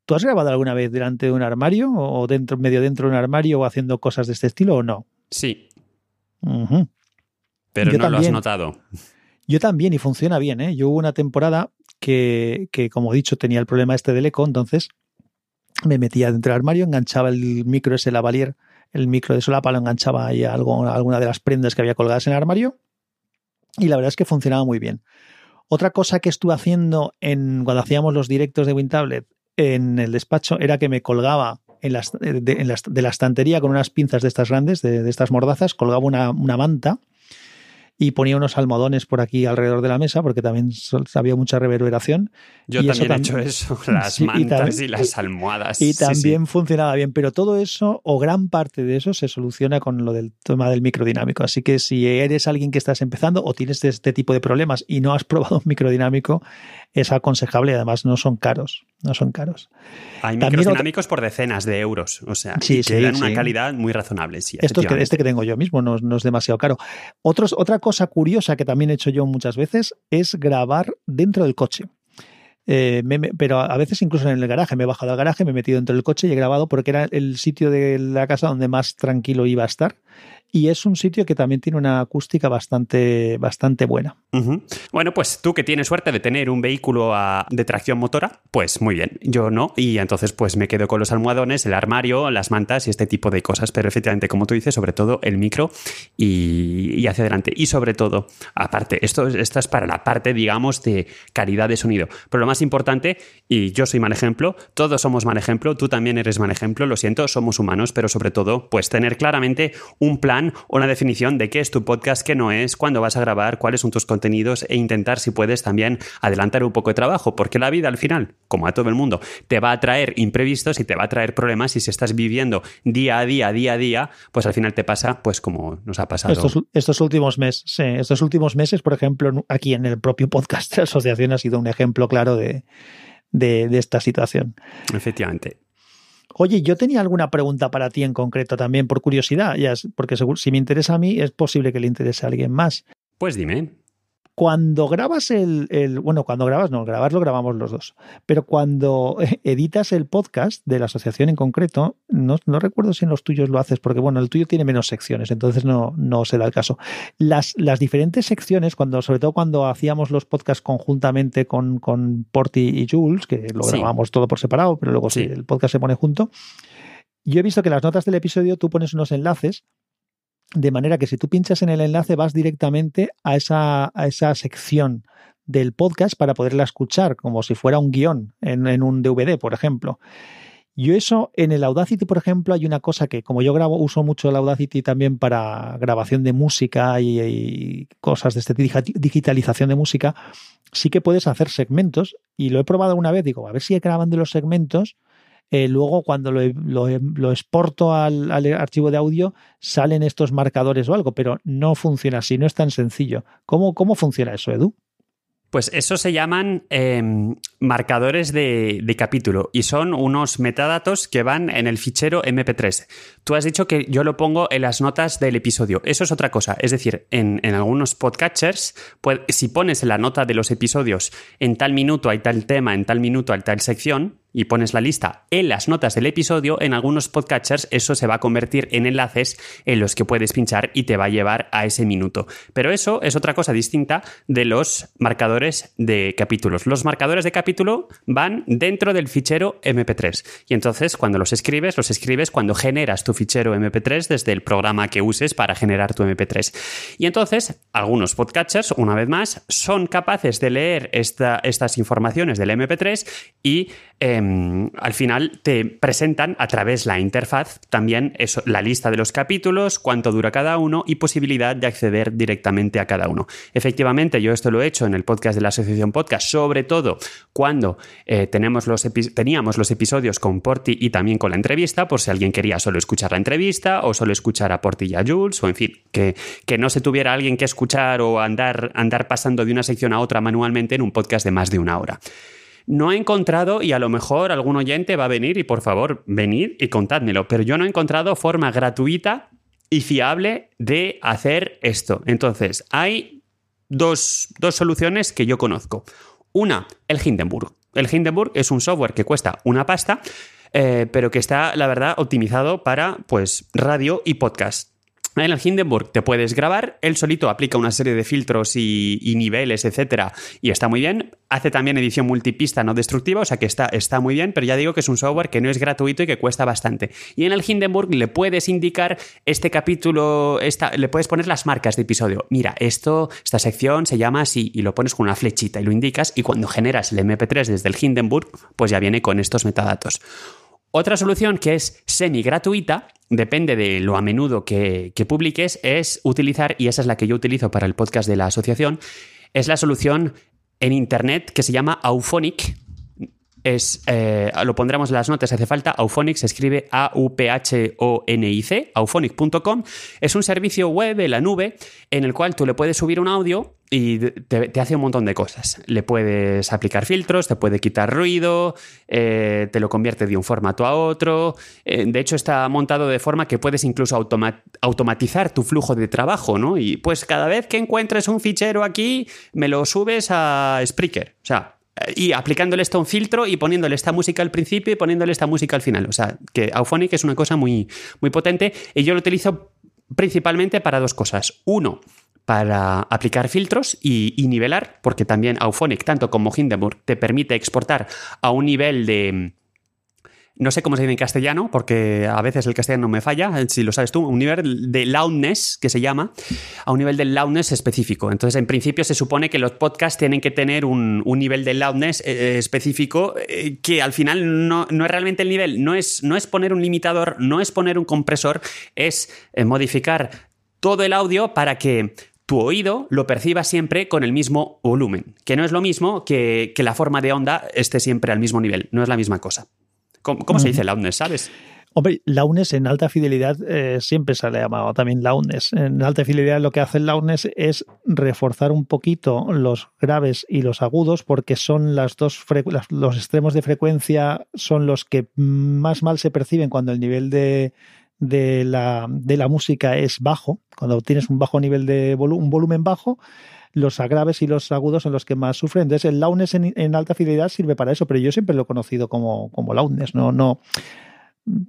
C: ¿Tú has grabado alguna vez delante de un armario o dentro, medio dentro de un armario o haciendo cosas de este estilo o no?
B: Sí. Pero no lo has notado.
C: Yo también, y funciona bien. ¿eh? Yo hubo una temporada que, que, como he dicho, tenía el problema este del eco, entonces me metía dentro del armario, enganchaba el micro ese lavalier, el micro de solapa lo enganchaba ahí a, algo, alguna de las prendas que había colgadas en el armario y la verdad es que funcionaba muy bien. Otra cosa que estuve haciendo en, cuando hacíamos los directos de WinTablet en el despacho era que me colgaba en las, de, la estantería con unas pinzas de estas grandes, de, estas mordazas, colgaba una, una manta y ponía unos almohadones por aquí alrededor de la mesa porque también había mucha reverberación.
B: Yo también he hecho eso, las mantas y, las almohadas.
C: Y también funcionaba bien, pero todo eso o gran parte de eso se soluciona con lo del tema del microdinámico. Así que si eres alguien que estás empezando o tienes este tipo de problemas y no has probado un microdinámico, es aconsejable y además no son caros. No son caros.
B: Hay microdinámicos por decenas de euros, o sea, que dan una calidad muy razonable. Sí,
C: Esto es que, este que tengo yo mismo no, no es demasiado caro. Otros, otra cosa curiosa que también he hecho yo muchas veces es grabar dentro del coche. Eh, pero a veces incluso en el garaje, me he bajado al garaje, me he metido dentro del coche y he grabado porque era el sitio de la casa donde más tranquilo iba a estar y es un sitio que también tiene una acústica bastante, bastante buena.
B: Bueno, pues tú que tienes suerte de tener un vehículo de tracción motora, pues muy bien, yo no, y entonces pues me quedo con los almohadones, el armario, las mantas y este tipo de cosas, pero efectivamente, como tú dices, sobre todo el micro y, hacia adelante. Y sobre todo, aparte, esto, esto es para la parte, digamos, de calidad de sonido, pero lo más importante, y yo soy mal ejemplo, todos somos mal ejemplo, tú también eres mal ejemplo, lo siento, somos humanos, pero sobre todo, pues tener claramente un plan o una definición de qué es tu podcast, qué no es, cuándo vas a grabar, cuáles son tus contenidos e intentar, si puedes, también adelantar un poco de trabajo, porque la vida al final, como a todo el mundo, te va a traer imprevistos y te va a traer problemas y si estás viviendo día a día, día a día, pues al final te pasa, pues como nos ha pasado.
C: Estos, últimos meses, sí, estos últimos meses, por ejemplo, aquí en el propio podcast de la asociación ha sido un ejemplo claro de, de esta situación.
B: Efectivamente.
C: Oye, yo tenía alguna pregunta para ti en concreto también, por curiosidad, ya, porque si me interesa a mí, es posible que le interese a alguien más.
B: Pues dime.
C: Cuando grabas el, bueno, cuando grabas, no, grabarlo grabamos los dos, pero cuando editas el podcast de la asociación en concreto, no, recuerdo si en los tuyos lo haces, porque bueno, el tuyo tiene menos secciones, entonces no, no se da el caso. Las, las diferentes secciones, cuando, sobre todo cuando hacíamos los podcasts conjuntamente con, con Porti y Jules, que lo grabamos todo por separado, pero luego sí. el podcast se pone junto, yo he visto que las notas del episodio tú pones unos enlaces de manera que si tú pinchas en el enlace vas directamente a esa, a esa sección del podcast para poderla escuchar, como si fuera un guion en, un DVD, por ejemplo. Yo eso en el Audacity, por ejemplo, hay una cosa que como yo grabo, uso mucho el Audacity también para grabación de música y, cosas de este digitalización de música, sí que puedes hacer segmentos y lo he probado una vez, digo, a ver si graban de los segmentos eh, luego cuando lo, exporto al, archivo de audio salen estos marcadores o algo, pero no funciona así, no es tan sencillo. ¿Cómo, cómo funciona eso, Edu?
B: Pues eso se llaman em, marcadores de, capítulo y son unos metadatos que van en el fichero MP3. Tú has dicho que yo lo pongo en las notas del episodio. Eso es otra cosa. Es decir, en, algunos podcatchers, pues, si pones la nota de los episodios en tal minuto hay tal tema, en tal minuto hay tal sección, y pones la lista en las notas del episodio, en algunos podcatchers eso se va a convertir en enlaces en los que puedes pinchar y te va a llevar a ese minuto. Pero eso es otra cosa distinta de los marcadores de capítulos. Los marcadores de capítulo van dentro del fichero MP3 y entonces cuando los escribes, los escribes cuando generas tu fichero MP3 desde el programa que uses para generar tu MP3. Y entonces algunos podcatchers, una vez más, son capaces de leer estas informaciones del MP3 y Em, al final te presentan a través la interfaz también la lista de los capítulos, cuánto dura cada uno y posibilidad de acceder directamente a cada uno. Efectivamente, yo esto lo he hecho en el podcast de la Asociación Podcast, sobre todo cuando eh, teníamos los episodios con Porti y también con la entrevista, por si alguien quería solo escuchar la entrevista o solo escuchar a Porti y a Jules, o en fin, que, que no se tuviera alguien que escuchar o andar, andar pasando de una sección a otra manualmente en un podcast de más de una hora. No he encontrado, y a lo mejor algún oyente va a venir y por favor, venid y contádmelo, pero yo no he encontrado forma gratuita y fiable de hacer esto. Entonces, hay dos, soluciones que yo conozco. Una, el Hindenburg. El Hindenburg es un software que cuesta una pasta, eh, pero que está, la verdad, optimizado para pues, radio y podcast. En el Hindenburg te puedes grabar, él solito aplica una serie de filtros y, niveles, etcétera, y está muy bien. Hace también edición multipista no destructiva, o sea que está, está muy bien, pero ya digo que es un software que no es gratuito y que cuesta bastante. Y en el Hindenburg le puedes indicar este capítulo, le puedes poner las marcas de episodio. Mira, esto, esta sección se llama así, y lo pones con una flechita y lo indicas, y cuando generas el MP3 desde el Hindenburg, pues ya viene con estos metadatos. Otra solución que es semi gratuita, depende de lo a menudo que, que publiques, es utilizar, y esa es la que yo utilizo para el podcast de la asociación, es la solución en Internet que se llama Auphonic, es, eh, lo pondremos en las notas hace falta, Auphonic se escribe A-U-P-H-O-N-I-C, auphonic.com. Es un servicio web en la nube en el cual tú le puedes subir un audio y te, hace un montón de cosas. Le puedes aplicar filtros, te puede quitar ruido, eh, te lo convierte de un formato a otro. Eh, de hecho, está montado de forma que puedes incluso automatizar tu flujo de trabajo, ¿no? Y pues cada vez que encuentres un fichero aquí, me lo subes a Spreaker. O sea, y aplicándole esto un filtro y poniéndole esta música al principio y poniéndole esta música al final. O sea, que Auphonic es una cosa muy, muy potente y yo lo utilizo principalmente para dos cosas. Uno, para aplicar filtros y, y nivelar, porque también Auphonic, tanto como Hindenburg, te permite exportar a un nivel de, no sé cómo se dice en castellano, porque a veces el castellano me falla, si lo sabes tú, un nivel de loudness, que se llama, a un nivel de loudness específico. Entonces, en principio se supone que los podcasts tienen que tener un, nivel de loudness eh, específico eh, que al final no, es realmente el nivel, no es, no es poner un limitador, no es poner un compresor, es eh, modificar todo el audio para que tu oído lo perciba siempre con el mismo volumen, que no es lo mismo que, que la forma de onda esté siempre al mismo nivel, no es la misma cosa. ¿Cómo, se dice loudness, sabes?
C: Hombre, loudness en alta fidelidad eh, siempre se le ha llamado también loudness. En alta fidelidad lo que hace el loudness es reforzar un poquito los graves y los agudos porque son las dos los extremos de frecuencia son los que más mal se perciben cuando el nivel de, de, la, de la música es bajo, cuando tienes un bajo nivel de un volumen bajo los agraves y los agudos son los que más sufren. Entonces, el loudness en, alta fidelidad sirve para eso, pero yo siempre lo he conocido como, como loudness, no, no.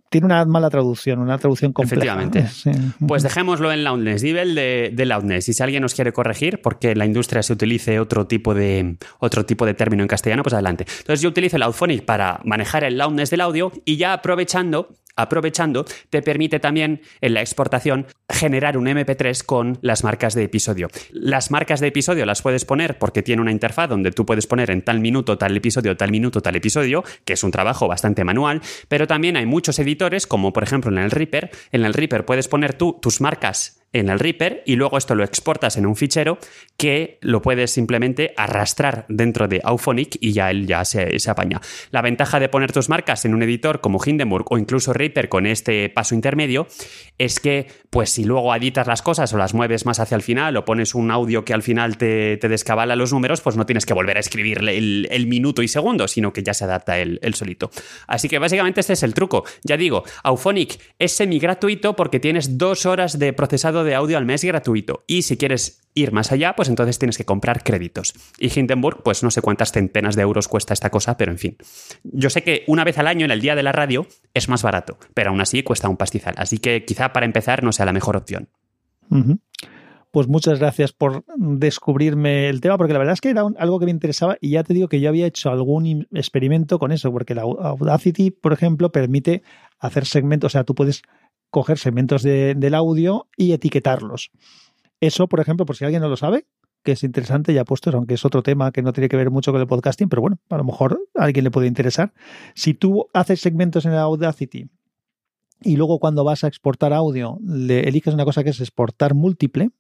C: Tiene una mala traducción, una traducción compleja.
B: Efectivamente. Pues dejémoslo en loudness, nivel de, de, loudness. Y si alguien nos quiere corregir, porque en la industria se utilice otro tipo, de, otro tipo de término en castellano, pues adelante. Entonces yo utilizo el Auphonic para manejar el loudness del audio y ya aprovechando aprovechando, te permite también en la exportación generar un MP3 con las marcas de episodio. Las marcas de episodio las puedes poner porque tiene una interfaz donde tú puedes poner en tal minuto tal episodio, tal minuto tal episodio, que es un trabajo bastante manual, pero también hay muchos editores, como por ejemplo en el Reaper. En el Reaper puedes poner tú tus marcas en el Reaper y luego esto lo exportas en un fichero que lo puedes simplemente arrastrar dentro de Auphonic y ya él ya se, apaña. La ventaja de poner tus marcas en un editor como Hindenburg o incluso Reaper con este paso intermedio es que pues si luego editas las cosas o las mueves más hacia el final o pones un audio que al final te, te descabala los números, pues no tienes que volver a escribir el, minuto y segundo, sino que ya se adapta el, el solito. Así que básicamente este es el truco. Ya digo, Auphonic es semi gratuito porque tienes dos horas de procesado de audio al mes gratuito. Y si quieres ir más allá, pues entonces tienes que comprar créditos. Y Hindenburg, pues no sé cuántas centenas de euros cuesta esta cosa, pero en fin. Yo sé que una vez al año, en el día de la radio, es más barato, pero aún así cuesta un pastizal. Así que quizá para empezar no sea la mejor opción.
C: Pues muchas gracias por descubrirme el tema, porque la verdad es que era algo que me interesaba y ya te digo que yo había hecho algún experimento con eso, porque la Audacity, por ejemplo, permite hacer segmentos, o sea, tú puedes coger segmentos del audio y etiquetarlos. Eso, por ejemplo, por si alguien no lo sabe, que es interesante ya puestos, aunque es otro tema que no tiene que ver mucho con el podcasting, pero bueno, a lo mejor a alguien le puede interesar. Si tú haces segmentos en Audacity y luego cuando vas a exportar audio le eliges una cosa que es exportar múltiple,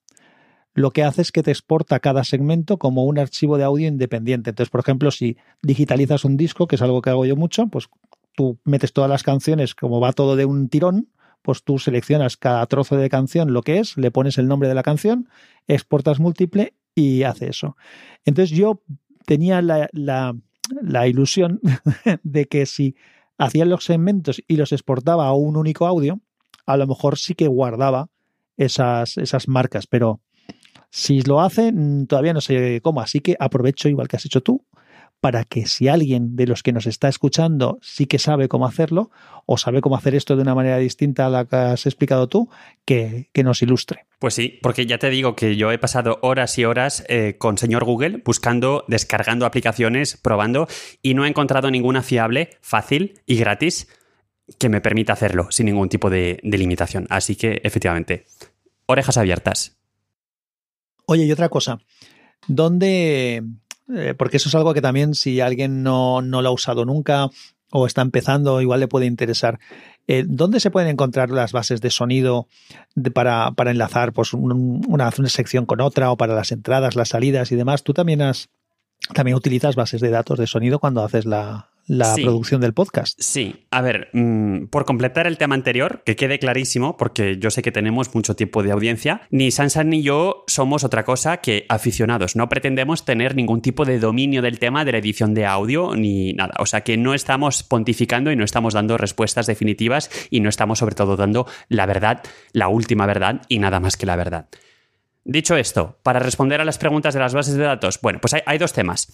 C: lo que hace es que te exporta cada segmento como un archivo de audio independiente. Entonces, por ejemplo, si digitalizas un disco, que es algo que hago yo mucho, pues tú metes todas las canciones como va todo de un tirón pues tú seleccionas cada trozo de canción lo que es, le pones el nombre de la canción, exportas múltiple y hace eso. Entonces yo tenía la, ilusión de que si hacía los segmentos y los exportaba a un único audio, a lo mejor sí que guardaba esas, esas marcas, pero si lo hace, mm, todavía no sé cómo, así que aprovecho igual que has hecho tú para que si alguien de los que nos está escuchando sí que sabe cómo hacerlo o sabe cómo hacer esto de una manera distinta a la que has explicado tú, que, nos ilustre.
B: Pues sí, porque ya te digo que yo he pasado horas y horas eh, con señor Google buscando, descargando aplicaciones, probando y no he encontrado ninguna fiable, fácil y gratis que me permita hacerlo sin ningún tipo de, de limitación. Así que efectivamente, orejas abiertas.
C: Oye, y otra cosa, ¿dónde eh, porque eso es algo que también si alguien no, lo ha usado nunca o está empezando, igual le puede interesar. Eh, ¿Dónde se pueden encontrar las bases de sonido para, para, enlazar pues, una, una, sección con otra o para las entradas, las salidas y demás? Tú también has también utilizas bases de datos de sonido cuando haces la, la producción del podcast.
B: Sí, a ver, mm, por completar el tema anterior, que quede clarísimo, porque yo sé que tenemos mucho tiempo de audiencia, ni Sansan ni yo somos otra cosa que aficionados. No pretendemos tener ningún tipo de dominio del tema de la edición de audio ni nada. O sea que no estamos pontificando y no estamos dando respuestas definitivas y no estamos sobre todo dando la verdad, la última verdad y nada más que la verdad. Dicho esto, para responder a las preguntas de las bases de datos, bueno, pues hay, hay dos temas.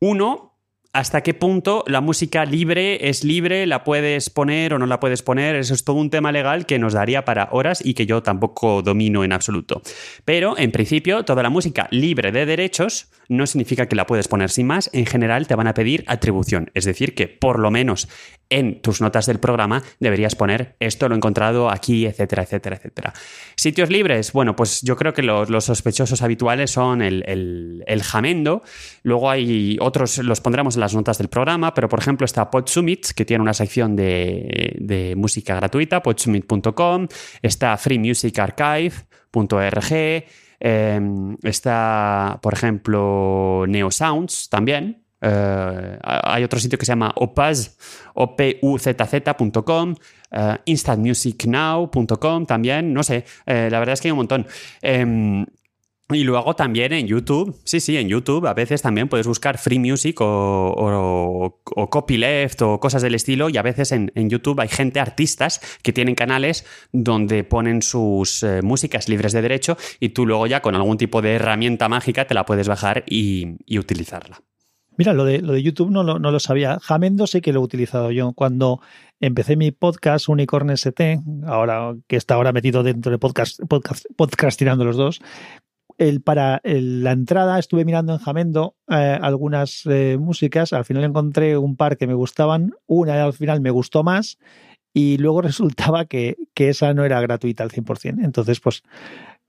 B: Uno, hasta qué punto la música libre es libre, la puedes poner o no la puedes poner. Eso es todo un tema legal que nos daría para horas y que yo tampoco domino en absoluto. Pero, en principio, toda la música libre de derechos no significa que la puedes poner sin más. En general, te van a pedir atribución. Es decir, que por lo menos en tus notas del programa deberías poner esto lo he encontrado aquí, etcétera, etcétera, etcétera. Sitios libres, bueno, pues yo creo que los, sospechosos habituales son el, Jamendo. Luego hay otros, los pondremos las notas del programa, pero por ejemplo está Podsumit, que tiene una sección de, música gratuita, podsumit.com, está freemusicarchive.org, em, está, por ejemplo, Neosounds también. Eh, hay otro sitio que se llama opaz, opuzz.com, uh, instantmusicnow.com también, no sé, eh, la verdad es que hay un montón. Em, y luego también en YouTube, sí, sí, en YouTube a veces también puedes buscar free music o, copyleft o cosas del estilo y a veces en, YouTube hay gente, artistas, que tienen canales donde ponen sus eh, músicas libres de derecho y tú luego ya con algún tipo de herramienta mágica te la puedes bajar y, utilizarla.
C: Mira, lo de, lo de YouTube no lo, no lo sabía. Jamendo sé que lo he utilizado yo. Cuando empecé mi podcast Unicorn ST, ahora que está ahora metido dentro de podcast, podcast, podcast tirando los dos, el, para la entrada estuve mirando en Jamendo eh, algunas eh, músicas, al final encontré un par que me gustaban, una al final me gustó más y luego resultaba que, que esa no era gratuita al 100%. Entonces, pues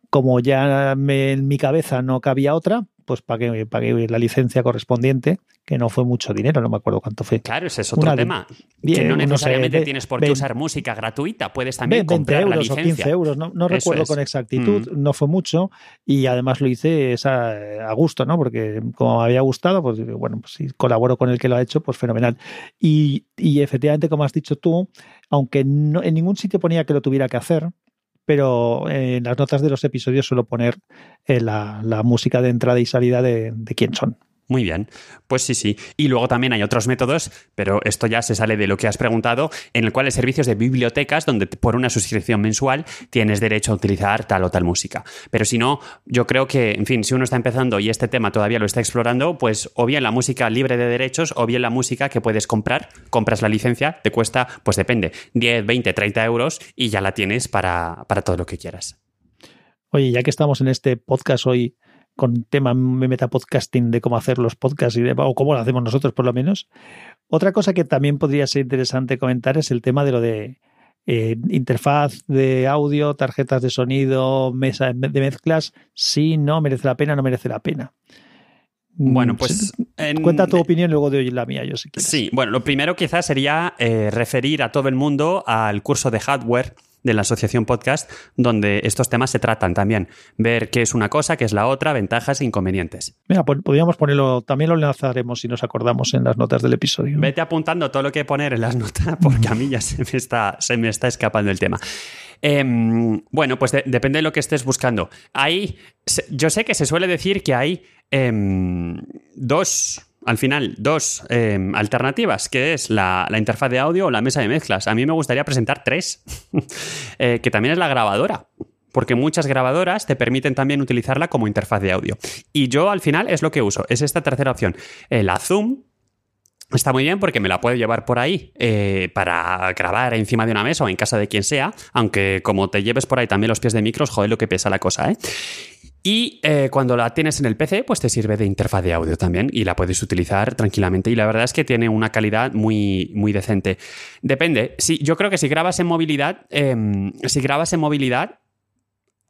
C: como ya en mi cabeza no cabía otra, pues pagué, pagué la licencia correspondiente, que no fue mucho dinero, no me acuerdo cuánto fue.
B: Claro, ese es otro tema. que no necesariamente tienes por qué usar música gratuita, puedes también comprar
C: euros
B: la licencia.
C: o 15 euros, no, recuerdo con exactitud, mm. no fue mucho y además lo hice a gusto, ¿no? Porque como me había gustado, pues bueno, pues si colaboro con el que lo ha hecho, pues fenomenal. Y, y efectivamente, como has dicho tú, aunque no, en ningún sitio ponía que lo tuviera que hacer, pero en las notas de los episodios suelo poner eh, la, música de entrada y salida de, de quién son.
B: Muy bien, pues sí, sí. Y luego también hay otros métodos, pero esto ya se sale de lo que has preguntado, en el cual hay servicios de bibliotecas donde por una suscripción mensual tienes derecho a utilizar tal o tal música. Pero si no, yo creo que, en fin, si uno está empezando y este tema todavía lo está explorando, pues o bien la música libre de derechos o bien la música que puedes comprar, compras la licencia, te cuesta, pues depende, 10, 20, 30 euros y ya la tienes para, para todo lo que quieras.
C: Oye, ya que estamos en este podcast hoy con tema metapodcasting de cómo hacer los podcasts y de, o cómo lo hacemos nosotros por lo menos. Otra cosa que también podría ser interesante comentar es el tema de lo de eh, interfaz de audio, tarjetas de sonido, mesa de mezclas, si no merece la pena, no merece la pena.
B: Bueno, pues.
C: Cuenta tu opinión y luego de la mía, yo si quieres.
B: Sí, bueno, lo primero quizás sería eh, referir a todo el mundo al curso de hardware de la Asociación Podcast, donde estos temas se tratan también. Ver qué es una cosa, qué es la otra, ventajas e inconvenientes.
C: Mira, podríamos ponerlo, también lo lanzaremos si nos acordamos en las notas del episodio.
B: Vete apuntando todo lo que poner en las notas, porque a mí ya se me está, se me está escapando el tema. Em, bueno, pues depende de lo que estés buscando. Hay, yo sé que se suele decir que hay em, dos al final dos em, alternativas, que es la, interfaz de audio o la mesa de mezclas. A mí me gustaría presentar tres, eh, que también es la grabadora. Porque muchas grabadoras te permiten también utilizarla como interfaz de audio. Y yo al final es lo que uso, es esta tercera opción. Eh, la Zoom, Está muy bien porque me la puedo llevar por ahí eh, para grabar encima de una mesa o en casa de quien sea, aunque como te lleves por ahí también los pies de micros, joder lo que pesa la cosa, ¿eh? Y eh, cuando la tienes en el PC, pues te sirve de interfaz de audio también y la puedes utilizar tranquilamente. Y la verdad es que tiene una calidad muy, muy decente. Depende. Si, yo creo que si grabas en movilidad, em, si grabas en movilidad,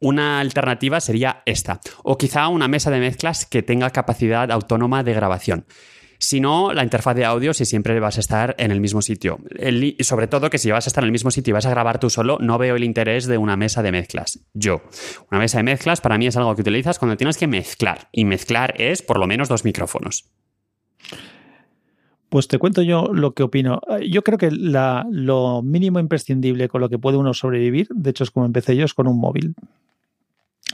B: una alternativa sería esta. O quizá una mesa de mezclas que tenga capacidad autónoma de grabación. Si no, la interfaz de audio, si siempre vas a estar en el mismo sitio. Sobre todo que si vas a estar en el mismo sitio y vas a grabar tú solo, no veo el interés de una mesa de mezclas. Yo. Una mesa de mezclas para mí es algo que utilizas cuando tienes que mezclar. Y mezclar es por lo menos dos micrófonos.
C: Pues te cuento yo lo que opino. Yo creo que lo mínimo imprescindible con lo que puede uno sobrevivir, de hecho es como empecé yo, es con un móvil.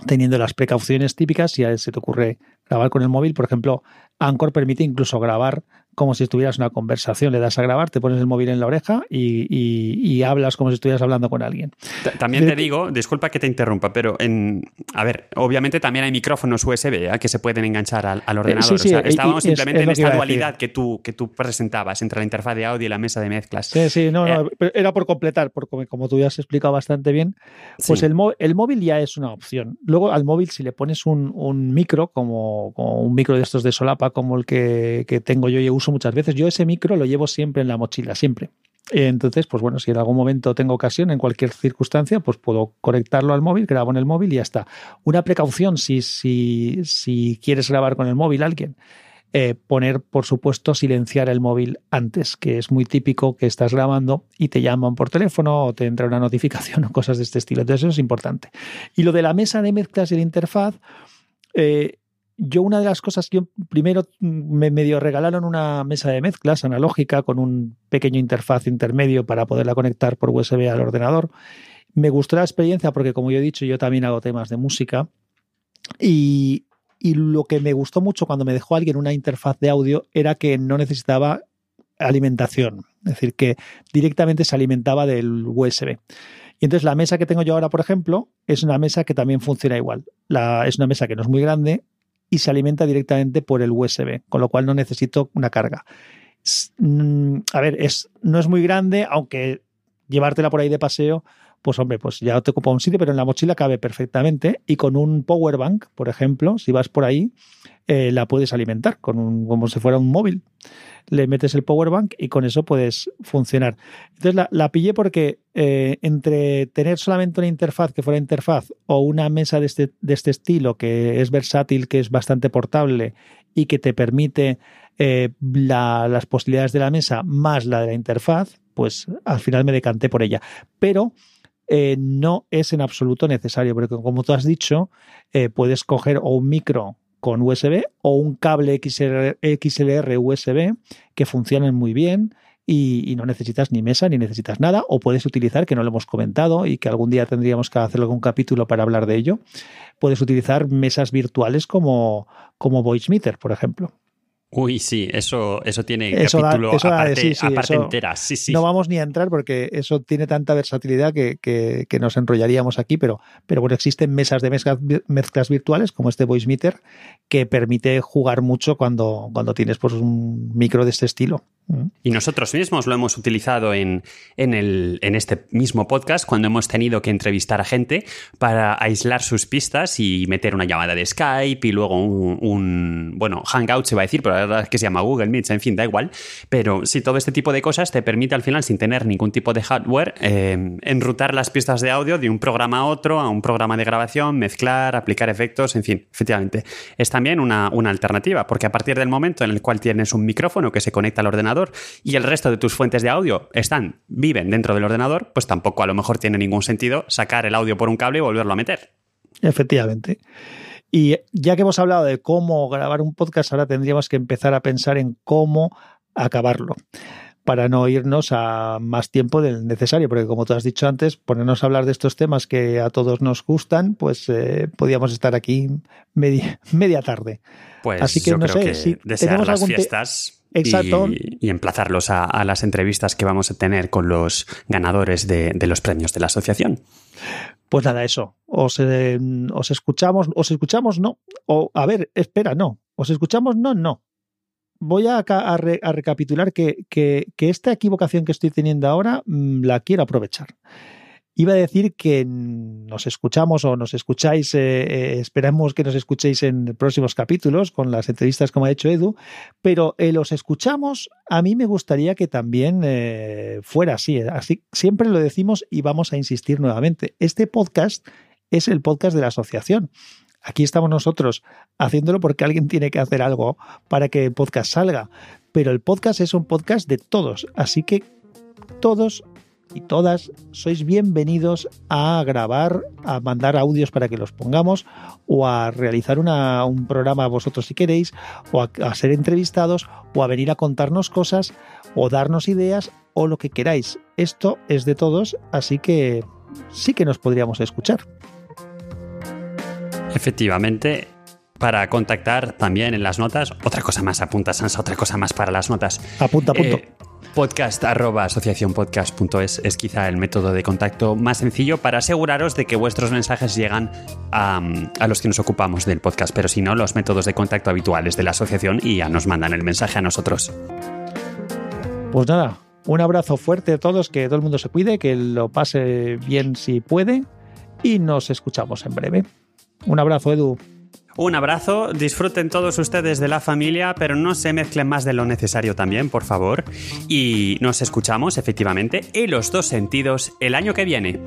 C: Teniendo las precauciones típicas, si a se te ocurre grabar con el móvil, por ejemplo, Anchor permite incluso grabar como si estuvieras una conversación. Le das a grabar, te pones el móvil en la oreja y, hablas como si estuvieras hablando con alguien.
B: También te digo, disculpa que te interrumpa, pero en, a ver, obviamente también hay micrófonos USB ¿eh? que se pueden enganchar al, eh, ordenador. estábamos simplemente en esta dualidad que tú, que tú presentabas entre la interfaz de audio y la mesa de mezclas.
C: Sí, sí, no, no eh, era por completar, porque como tú ya has explicado bastante bien, pues el, el, móvil ya es una opción. Luego al móvil, si le pones un, micro, como, un micro de estos de solapa, como el que, tengo yo y uso muchas veces. Yo ese micro lo llevo siempre en la mochila, siempre. Entonces, pues bueno, si en algún momento tengo ocasión, en cualquier circunstancia, pues puedo conectarlo al móvil, grabo en el móvil y ya está. Una precaución, si, si, si quieres grabar con el móvil alguien, eh, poner, por supuesto, silenciar el móvil antes, que es muy típico que estás grabando y te llaman por teléfono o te entra una notificación o cosas de este estilo. Entonces, eso es importante. Y lo de la mesa de mezclas y la interfaz, eh, yo una de las cosas, yo primero me medio regalaron una mesa de mezclas analógica con un pequeño interfaz intermedio para poderla conectar por USB al ordenador. Me gustó la experiencia porque, como yo he dicho, yo también hago temas de música y, y lo que me gustó mucho cuando me dejó alguien una interfaz de audio era que no necesitaba alimentación, es decir, que directamente se alimentaba del USB. Y entonces la mesa que tengo yo ahora, por ejemplo, es una mesa que también funciona igual. Es una mesa que no es muy grande, y se alimenta directamente por el USB, con lo cual no necesito una carga. Mm, a ver, es, no es muy grande, aunque llevártela por ahí de paseo, pues hombre, pues ya te ocupa un sitio, pero en la mochila cabe perfectamente y con un power bank, por ejemplo, si vas por ahí, eh, la puedes alimentar con como si fuera un móvil. Le metes el power bank y con eso puedes funcionar. Entonces la, pillé porque eh, entre tener solamente una interfaz que fuera interfaz o una mesa de este, de este estilo que es versátil, que es bastante portable y que te permite eh, las posibilidades de la mesa más la de la interfaz, pues al final me decanté por ella. Pero no es en absoluto necesario, porque como tú has dicho, puedes coger o un micro con USB o un cable XLR, USB que funcionan muy bien y, no necesitas ni mesa ni necesitas nada o puedes utilizar, que no lo hemos comentado y que algún día tendríamos que hacer algún capítulo para hablar de ello, puedes utilizar mesas virtuales como, como VoiceMeter, por ejemplo.
B: Uy, sí, eso, eso tiene capítulo aparte, entera. Sí, sí.
C: No vamos ni a entrar porque eso tiene tanta versatilidad que, que, nos enrollaríamos aquí, pero, pero bueno, existen mesas de mezclas, mezclas virtuales como este Voice Meter que permite jugar mucho cuando, cuando tienes pues, un micro de este estilo.
B: Mm. Y nosotros mismos lo hemos utilizado en, en, el, en, este mismo podcast cuando hemos tenido que entrevistar a gente para aislar sus pistas y meter una llamada de Skype y luego un, un bueno, Hangout se va a decir, pero la verdad es que se llama Google Meet, en fin, da igual. Pero sí, todo este tipo de cosas te permite al final, sin tener ningún tipo de hardware, eh, enrutar las pistas de audio de un programa a otro, a un programa de grabación, mezclar, aplicar efectos, en fin, efectivamente. Es también una, una alternativa, porque a partir del momento en el cual tienes un micrófono que se conecta al ordenador, y el resto de tus fuentes de audio están, viven dentro del ordenador, pues tampoco a lo mejor tiene ningún sentido sacar el audio por un cable y volverlo a meter.
C: Efectivamente. Y ya que hemos hablado de cómo grabar un podcast, ahora tendríamos que empezar a pensar en cómo acabarlo para no irnos a más tiempo del necesario, porque como tú has dicho antes, ponernos a hablar de estos temas que a todos nos gustan, pues eh, podíamos estar aquí media, media tarde.
B: Pues Así que no sé si desear las fiestas Y, emplazarlos a, las entrevistas que vamos a tener con los ganadores de, los premios de la asociación.
C: Pues nada, eso. Os, eh, os escuchamos, os escuchamos, no. O a ver, espera, no. Os escuchamos, no, no voy a, recapitular que, esta equivocación que estoy teniendo ahora mm, la quiero aprovechar. Iba a decir que nos escuchamos o nos escucháis, eh, eh, esperamos que nos escuchéis en próximos capítulos con las entrevistas como ha hecho Edu, pero eh, los escuchamos, a mí me gustaría que también fuera así, así. Siempre lo decimos y vamos a insistir nuevamente. Este podcast es el podcast de la asociación. Aquí estamos nosotros haciéndolo porque alguien tiene que hacer algo para que el podcast salga. Pero el podcast es un podcast de todos, así que todos y todas sois bienvenidos a grabar, a mandar audios para que los pongamos o a realizar un programa vosotros si queréis o a, ser entrevistados o a venir a contarnos cosas o darnos ideas o lo que queráis. Esto es de todos, así que sí que nos podríamos escuchar.
B: Efectivamente, para contactar también en las notas. Otra cosa más, apunta Sansa, otra cosa más para las notas.
C: Apunta, apunto. Eh,
B: podcast arroba es quizá el método de contacto más sencillo para aseguraros de que vuestros mensajes llegan a, a, los que nos ocupamos del podcast, pero si no, los métodos de contacto habituales de la asociación y ya nos mandan el mensaje a nosotros.
C: Pues nada, un abrazo fuerte a todos, que todo el mundo se cuide, que lo pase bien si puede y nos escuchamos en breve. Un abrazo, Edu.
B: Un abrazo, disfruten todos ustedes de la familia, pero no se mezclen más de lo necesario también, por favor. Y nos escuchamos, efectivamente, en los dos sentidos el año que viene.